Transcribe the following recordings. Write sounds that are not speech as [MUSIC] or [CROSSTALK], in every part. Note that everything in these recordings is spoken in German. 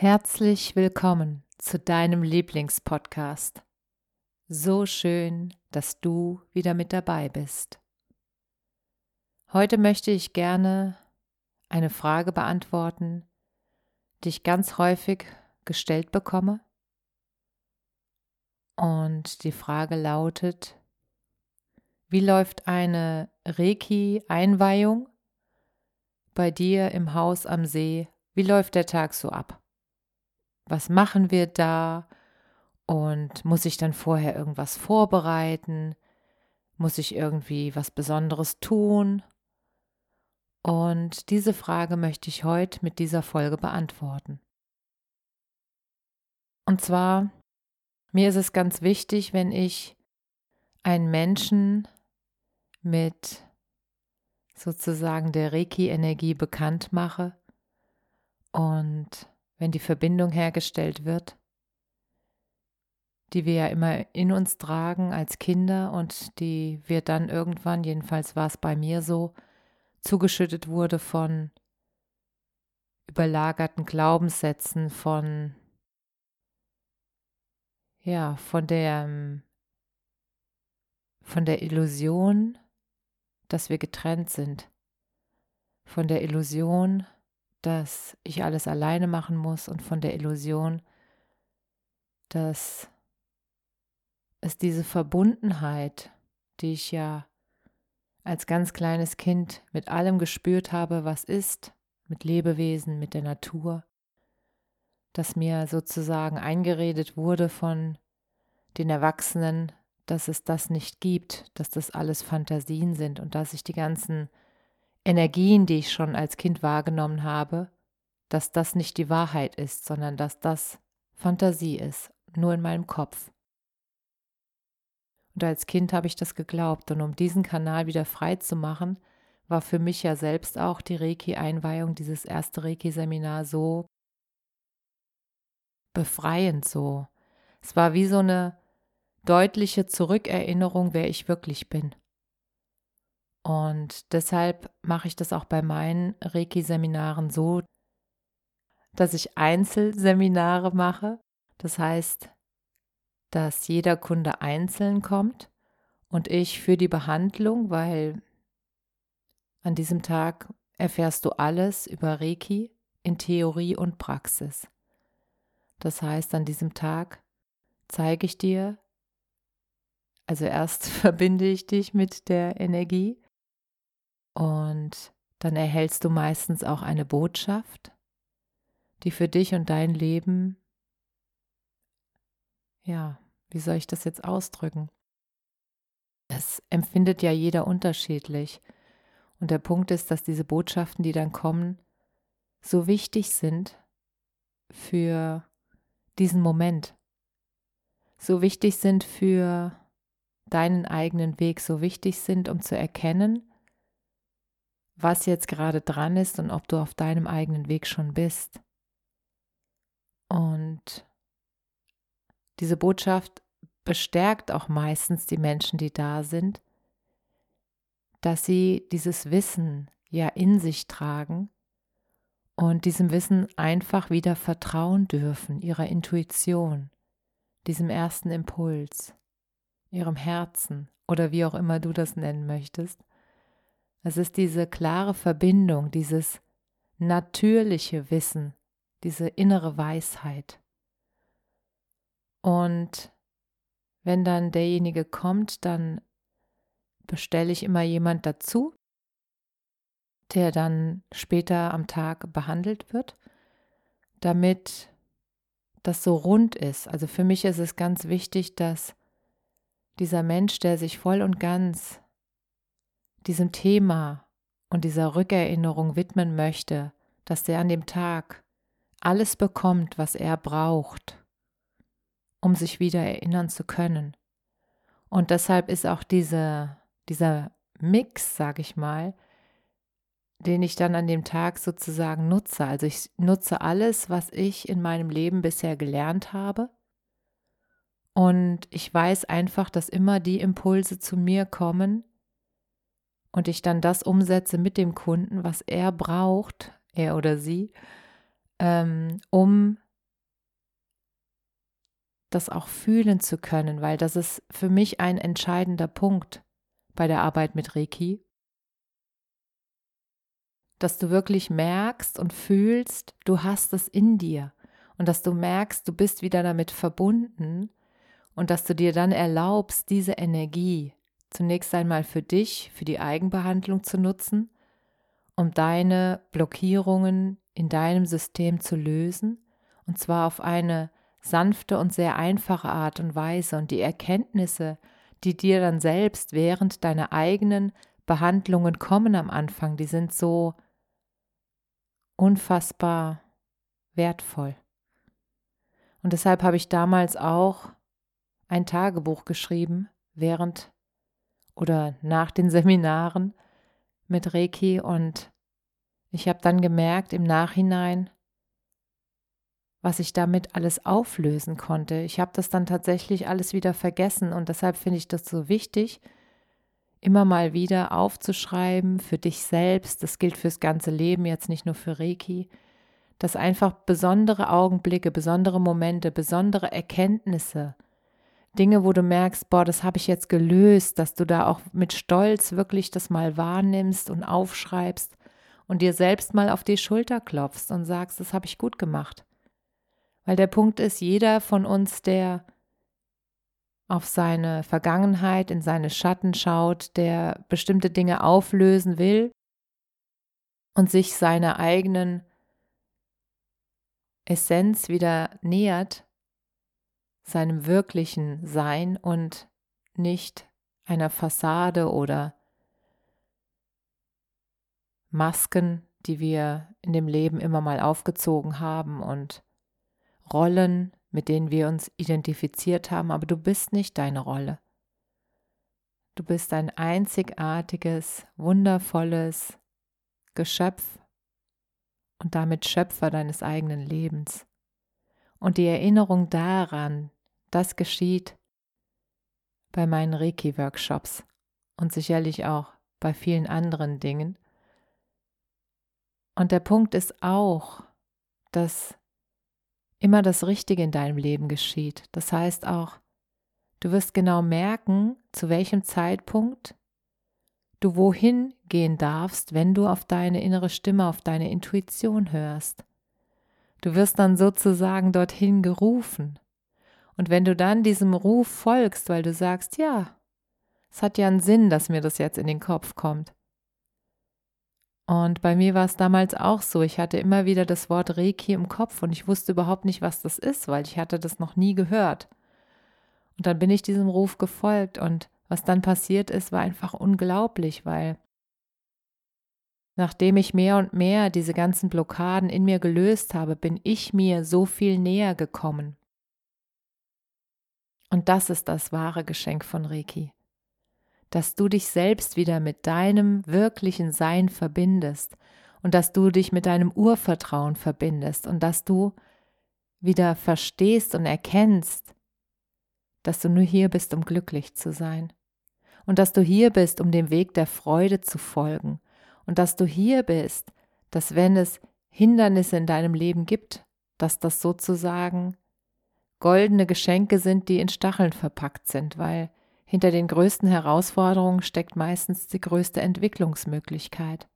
Herzlich willkommen zu deinem Lieblingspodcast. So schön, dass du wieder mit dabei bist. Heute möchte ich gerne eine Frage beantworten, die ich ganz häufig gestellt bekomme. Und die Frage lautet, wie läuft eine Reiki-Einweihung bei dir im Haus am See? Wie läuft der Tag so ab? Was machen wir da? Und muss ich dann vorher irgendwas vorbereiten? Muss ich irgendwie was Besonderes tun? Und diese Frage möchte ich heute mit dieser Folge beantworten. Und zwar, mir ist es ganz wichtig, wenn ich einen Menschen mit sozusagen der Reiki-Energie bekannt mache und wenn die Verbindung hergestellt wird, die wir ja immer in uns tragen als Kinder und die wir dann irgendwann, jedenfalls war es bei mir so, zugeschüttet wurde von überlagerten Glaubenssätzen, von ja, von der von der Illusion, dass wir getrennt sind, von der Illusion, dass ich alles alleine machen muss und von der Illusion, dass es diese Verbundenheit, die ich ja als ganz kleines Kind mit allem gespürt habe, was ist, mit Lebewesen, mit der Natur, dass mir sozusagen eingeredet wurde von den Erwachsenen, dass es das nicht gibt, dass das alles Fantasien sind und dass ich die ganzen Energien, die ich schon als Kind wahrgenommen habe, dass das nicht die Wahrheit ist, sondern dass das Fantasie ist, nur in meinem Kopf. Und als Kind habe ich das geglaubt und um diesen Kanal wieder frei zu machen, war für mich ja selbst auch die Reiki-Einweihung, dieses erste Reiki-Seminar so befreiend so. Es war wie so eine deutliche Zurückerinnerung, wer ich wirklich bin. Und deshalb mache ich das auch bei meinen Reiki-Seminaren so, dass ich Einzelseminare mache. Das heißt, dass jeder Kunde einzeln kommt und ich für die Behandlung, weil an diesem Tag erfährst du alles über Reiki in Theorie und Praxis. Das heißt, an diesem Tag zeige ich dir, also erst [LAUGHS] verbinde ich dich mit der Energie und dann erhältst du meistens auch eine Botschaft, die für dich und dein Leben, ja, wie soll ich das jetzt ausdrücken? Es empfindet ja jeder unterschiedlich. Und der Punkt ist, dass diese Botschaften, die dann kommen, so wichtig sind für diesen Moment, so wichtig sind für deinen eigenen Weg, so wichtig sind, um zu erkennen, was jetzt gerade dran ist und ob du auf deinem eigenen Weg schon bist. Und diese Botschaft bestärkt auch meistens die Menschen, die da sind, dass sie dieses Wissen ja in sich tragen und diesem Wissen einfach wieder vertrauen dürfen, ihrer Intuition, diesem ersten Impuls, ihrem Herzen oder wie auch immer du das nennen möchtest. Es ist diese klare Verbindung, dieses natürliche Wissen, diese innere Weisheit. Und wenn dann derjenige kommt, dann bestelle ich immer jemand dazu, der dann später am Tag behandelt wird, damit das so rund ist. Also für mich ist es ganz wichtig, dass dieser Mensch, der sich voll und ganz diesem Thema und dieser Rückerinnerung widmen möchte, dass der an dem Tag alles bekommt, was er braucht, um sich wieder erinnern zu können. Und deshalb ist auch diese, dieser Mix, sage ich mal, den ich dann an dem Tag sozusagen nutze. Also ich nutze alles, was ich in meinem Leben bisher gelernt habe. Und ich weiß einfach, dass immer die Impulse zu mir kommen und ich dann das umsetze mit dem Kunden, was er braucht, er oder sie, ähm, um das auch fühlen zu können, weil das ist für mich ein entscheidender Punkt bei der Arbeit mit Reiki, dass du wirklich merkst und fühlst, du hast es in dir und dass du merkst, du bist wieder damit verbunden und dass du dir dann erlaubst, diese Energie zunächst einmal für dich, für die Eigenbehandlung zu nutzen, um deine Blockierungen in deinem System zu lösen, und zwar auf eine sanfte und sehr einfache Art und Weise. Und die Erkenntnisse, die dir dann selbst während deiner eigenen Behandlungen kommen am Anfang, die sind so unfassbar wertvoll. Und deshalb habe ich damals auch ein Tagebuch geschrieben, während oder nach den Seminaren mit Reiki und ich habe dann gemerkt im Nachhinein, was ich damit alles auflösen konnte. Ich habe das dann tatsächlich alles wieder vergessen und deshalb finde ich das so wichtig, immer mal wieder aufzuschreiben für dich selbst. Das gilt fürs ganze Leben, jetzt nicht nur für Reiki, dass einfach besondere Augenblicke, besondere Momente, besondere Erkenntnisse, Dinge, wo du merkst, boah, das habe ich jetzt gelöst, dass du da auch mit Stolz wirklich das mal wahrnimmst und aufschreibst und dir selbst mal auf die Schulter klopfst und sagst, das habe ich gut gemacht. Weil der Punkt ist, jeder von uns, der auf seine Vergangenheit, in seine Schatten schaut, der bestimmte Dinge auflösen will und sich seiner eigenen Essenz wieder nähert, seinem wirklichen Sein und nicht einer Fassade oder Masken, die wir in dem Leben immer mal aufgezogen haben und Rollen, mit denen wir uns identifiziert haben, aber du bist nicht deine Rolle. Du bist ein einzigartiges, wundervolles Geschöpf und damit Schöpfer deines eigenen Lebens. Und die Erinnerung daran, das geschieht bei meinen Reiki-Workshops und sicherlich auch bei vielen anderen Dingen. Und der Punkt ist auch, dass immer das Richtige in deinem Leben geschieht. Das heißt auch, du wirst genau merken, zu welchem Zeitpunkt du wohin gehen darfst, wenn du auf deine innere Stimme, auf deine Intuition hörst. Du wirst dann sozusagen dorthin gerufen. Und wenn du dann diesem Ruf folgst, weil du sagst, ja, es hat ja einen Sinn, dass mir das jetzt in den Kopf kommt. Und bei mir war es damals auch so. Ich hatte immer wieder das Wort Reiki im Kopf und ich wusste überhaupt nicht, was das ist, weil ich hatte das noch nie gehört. Und dann bin ich diesem Ruf gefolgt und was dann passiert ist, war einfach unglaublich, weil nachdem ich mehr und mehr diese ganzen Blockaden in mir gelöst habe, bin ich mir so viel näher gekommen. Und das ist das wahre Geschenk von Reiki, dass du dich selbst wieder mit deinem wirklichen Sein verbindest und dass du dich mit deinem Urvertrauen verbindest und dass du wieder verstehst und erkennst, dass du nur hier bist, um glücklich zu sein. Und dass du hier bist, um dem Weg der Freude zu folgen. Und dass du hier bist, dass wenn es Hindernisse in deinem Leben gibt, dass das sozusagen goldene Geschenke sind, die in Stacheln verpackt sind, weil hinter den größten Herausforderungen steckt meistens die größte Entwicklungsmöglichkeit.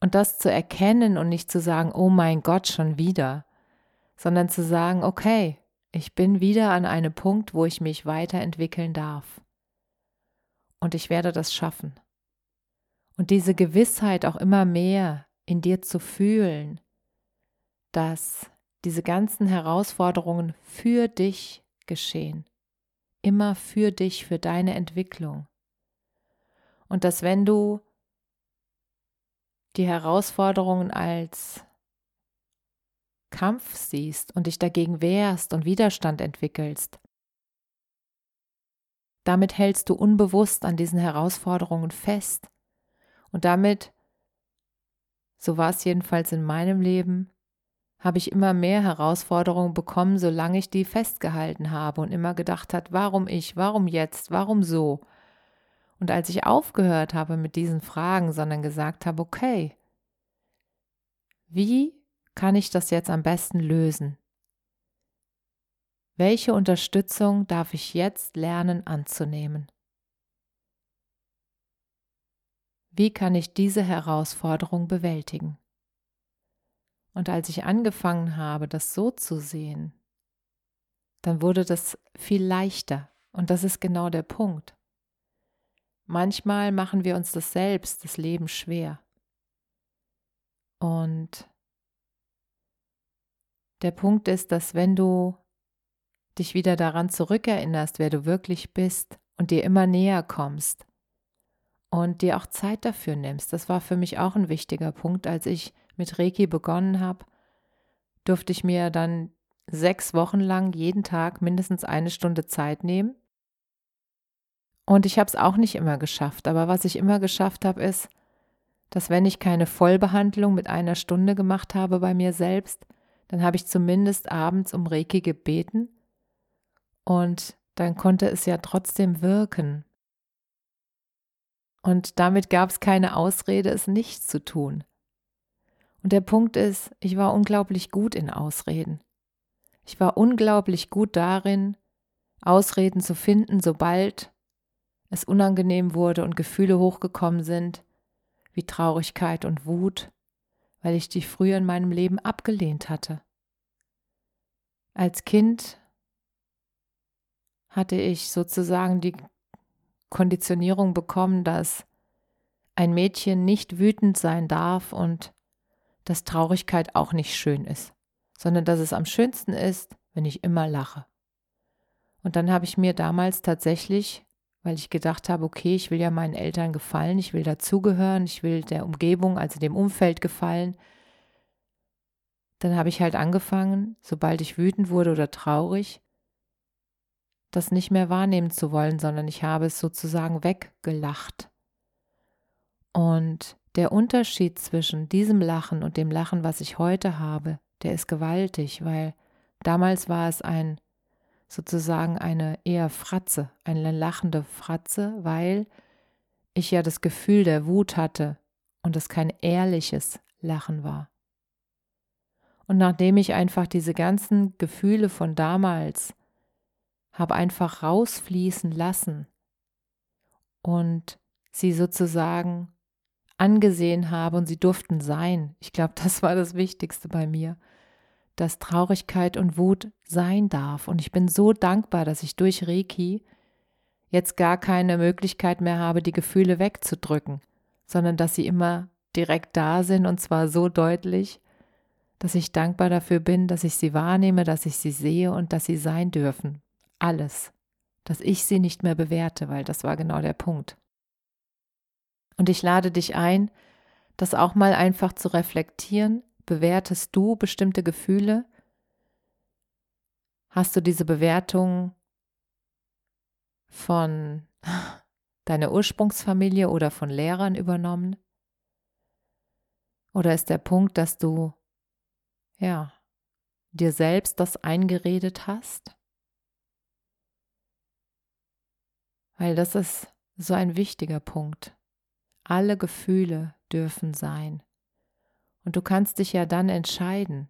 Und das zu erkennen und nicht zu sagen, oh mein Gott, schon wieder, sondern zu sagen, okay, ich bin wieder an einem Punkt, wo ich mich weiterentwickeln darf. Und ich werde das schaffen. Und diese Gewissheit auch immer mehr in dir zu fühlen, dass diese ganzen Herausforderungen für dich geschehen. Immer für dich, für deine Entwicklung. Und dass wenn du die Herausforderungen als Kampf siehst und dich dagegen wehrst und Widerstand entwickelst, damit hältst du unbewusst an diesen Herausforderungen fest. Und damit, so war es jedenfalls in meinem Leben, habe ich immer mehr Herausforderungen bekommen, solange ich die festgehalten habe und immer gedacht hat, warum ich, warum jetzt, warum so? Und als ich aufgehört habe mit diesen Fragen, sondern gesagt habe, okay, wie kann ich das jetzt am besten lösen? Welche Unterstützung darf ich jetzt lernen anzunehmen? Wie kann ich diese Herausforderung bewältigen? Und als ich angefangen habe, das so zu sehen, dann wurde das viel leichter. Und das ist genau der Punkt. Manchmal machen wir uns das selbst, das Leben schwer. Und der Punkt ist, dass wenn du dich wieder daran zurückerinnerst, wer du wirklich bist und dir immer näher kommst und dir auch Zeit dafür nimmst. Das war für mich auch ein wichtiger Punkt. Als ich mit Reiki begonnen habe, durfte ich mir dann sechs Wochen lang jeden Tag mindestens eine Stunde Zeit nehmen. Und ich habe es auch nicht immer geschafft. Aber was ich immer geschafft habe, ist, dass wenn ich keine Vollbehandlung mit einer Stunde gemacht habe bei mir selbst, dann habe ich zumindest abends um Reiki gebeten und dann konnte es ja trotzdem wirken. Und damit gab es keine Ausrede, es nicht zu tun. Und der Punkt ist, ich war unglaublich gut in Ausreden. Ich war unglaublich gut darin, Ausreden zu finden, sobald es unangenehm wurde und Gefühle hochgekommen sind, wie Traurigkeit und Wut, weil ich die früher in meinem Leben abgelehnt hatte. Als Kind hatte ich sozusagen die Konditionierung bekommen, dass ein Mädchen nicht wütend sein darf und dass Traurigkeit auch nicht schön ist, sondern dass es am schönsten ist, wenn ich immer lache. Und dann habe ich mir damals tatsächlich, weil ich gedacht habe, okay, ich will ja meinen Eltern gefallen, ich will dazugehören, ich will der Umgebung, also dem Umfeld gefallen, dann habe ich halt angefangen, sobald ich wütend wurde oder traurig, das nicht mehr wahrnehmen zu wollen, sondern ich habe es sozusagen weggelacht. Und der Unterschied zwischen diesem Lachen und dem Lachen, was ich heute habe, der ist gewaltig, weil damals war es ein sozusagen eine eher Fratze, eine lachende Fratze, weil ich ja das Gefühl der Wut hatte und es kein ehrliches Lachen war. Und nachdem ich einfach diese ganzen Gefühle von damals habe einfach rausfließen lassen und sie sozusagen angesehen habe und sie durften sein. Ich glaube, das war das Wichtigste bei mir, dass Traurigkeit und Wut sein darf. Und ich bin so dankbar, dass ich durch Reiki jetzt gar keine Möglichkeit mehr habe, die Gefühle wegzudrücken, sondern dass sie immer direkt da sind und zwar so deutlich, dass ich dankbar dafür bin, dass ich sie wahrnehme, dass ich sie sehe und dass sie sein dürfen alles, dass ich sie nicht mehr bewerte, weil das war genau der Punkt. Und ich lade dich ein, das auch mal einfach zu reflektieren. Bewertest du bestimmte Gefühle? Hast du diese Bewertung von [LAUGHS] deiner Ursprungsfamilie oder von Lehrern übernommen? Oder ist der Punkt, dass du, ja, dir selbst das eingeredet hast? Weil das ist so ein wichtiger Punkt. Alle Gefühle dürfen sein. Und du kannst dich ja dann entscheiden,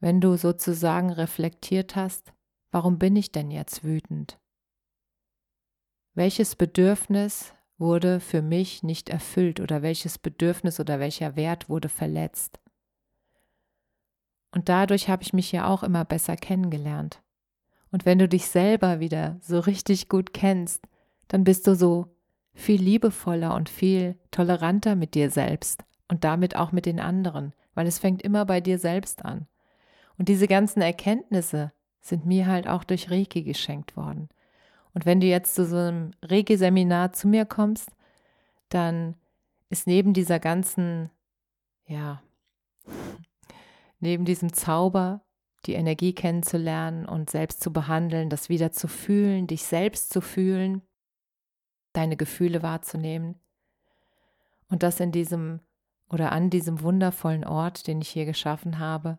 wenn du sozusagen reflektiert hast, warum bin ich denn jetzt wütend? Welches Bedürfnis wurde für mich nicht erfüllt oder welches Bedürfnis oder welcher Wert wurde verletzt? Und dadurch habe ich mich ja auch immer besser kennengelernt. Und wenn du dich selber wieder so richtig gut kennst, dann bist du so viel liebevoller und viel toleranter mit dir selbst und damit auch mit den anderen, weil es fängt immer bei dir selbst an. Und diese ganzen Erkenntnisse sind mir halt auch durch Reiki geschenkt worden. Und wenn du jetzt zu so einem Reiki-Seminar zu mir kommst, dann ist neben dieser ganzen, ja, neben diesem Zauber, die Energie kennenzulernen und selbst zu behandeln, das wieder zu fühlen, dich selbst zu fühlen, deine Gefühle wahrzunehmen und das in diesem oder an diesem wundervollen Ort, den ich hier geschaffen habe,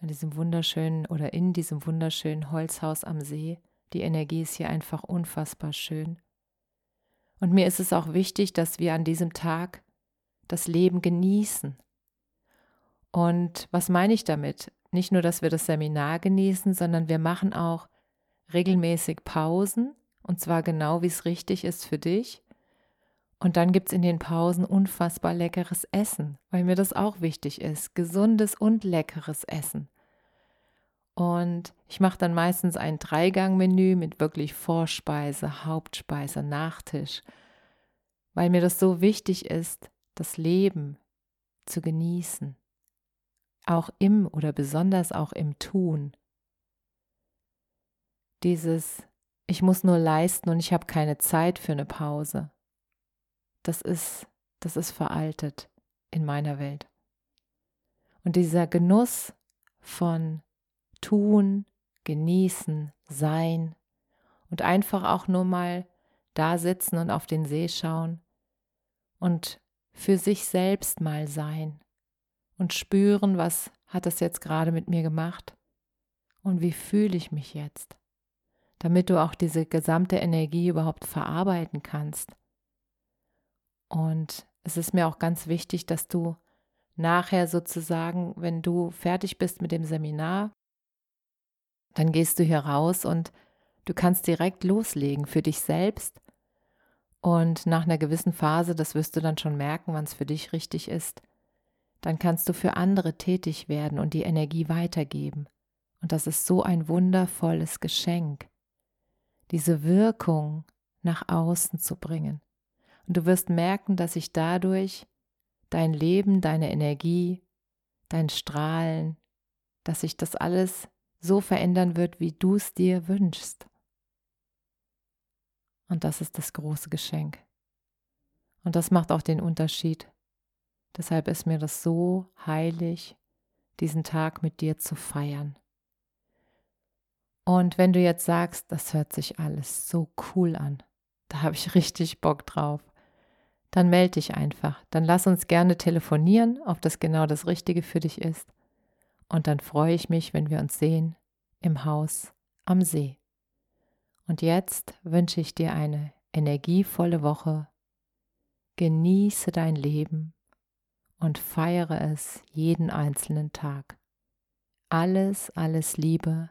an diesem wunderschönen oder in diesem wunderschönen Holzhaus am See. Die Energie ist hier einfach unfassbar schön. Und mir ist es auch wichtig, dass wir an diesem Tag das Leben genießen. Und was meine ich damit? Nicht nur, dass wir das Seminar genießen, sondern wir machen auch regelmäßig Pausen, und zwar genau, wie es richtig ist für dich. Und dann gibt es in den Pausen unfassbar leckeres Essen, weil mir das auch wichtig ist. Gesundes und leckeres Essen. Und ich mache dann meistens ein Dreigang-Menü mit wirklich Vorspeise, Hauptspeise, Nachtisch, weil mir das so wichtig ist, das Leben zu genießen. Auch im oder besonders auch im Tun. Dieses, ich muss nur leisten und ich habe keine Zeit für eine Pause das ist, das ist veraltet in meiner Welt. Und dieser Genuss von tun, genießen, sein und einfach auch nur mal da sitzen und auf den See schauen und für sich selbst mal sein und spüren, was hat das jetzt gerade mit mir gemacht und wie fühle ich mich jetzt, damit du auch diese gesamte Energie überhaupt verarbeiten kannst und es ist mir auch ganz wichtig, dass du nachher sozusagen, wenn du fertig bist mit dem Seminar, dann gehst du hier raus und du kannst direkt loslegen für dich selbst. Und nach einer gewissen Phase, das wirst du dann schon merken, wann es für dich richtig ist, dann kannst du für andere tätig werden und die Energie weitergeben. Und das ist so ein wundervolles Geschenk, diese Wirkung nach außen zu bringen. Und du wirst merken, dass sich dadurch dein Leben, deine Energie, dein Strahlen, dass sich das alles so verändern wird, wie du es dir wünschst. Und das ist das große Geschenk. Und das macht auch den Unterschied. Deshalb ist mir das so heilig, diesen Tag mit dir zu feiern. Und wenn du jetzt sagst, das hört sich alles so cool an, da habe ich richtig Bock drauf, dann melde dich einfach. Dann lass uns gerne telefonieren, ob das genau das Richtige für dich ist. Und dann freue ich mich, wenn wir uns sehen im Haus am See. Und jetzt wünsche ich dir eine energievolle Woche. Genieße dein Leben und feiere es jeden einzelnen Tag. Alles, alles Liebe.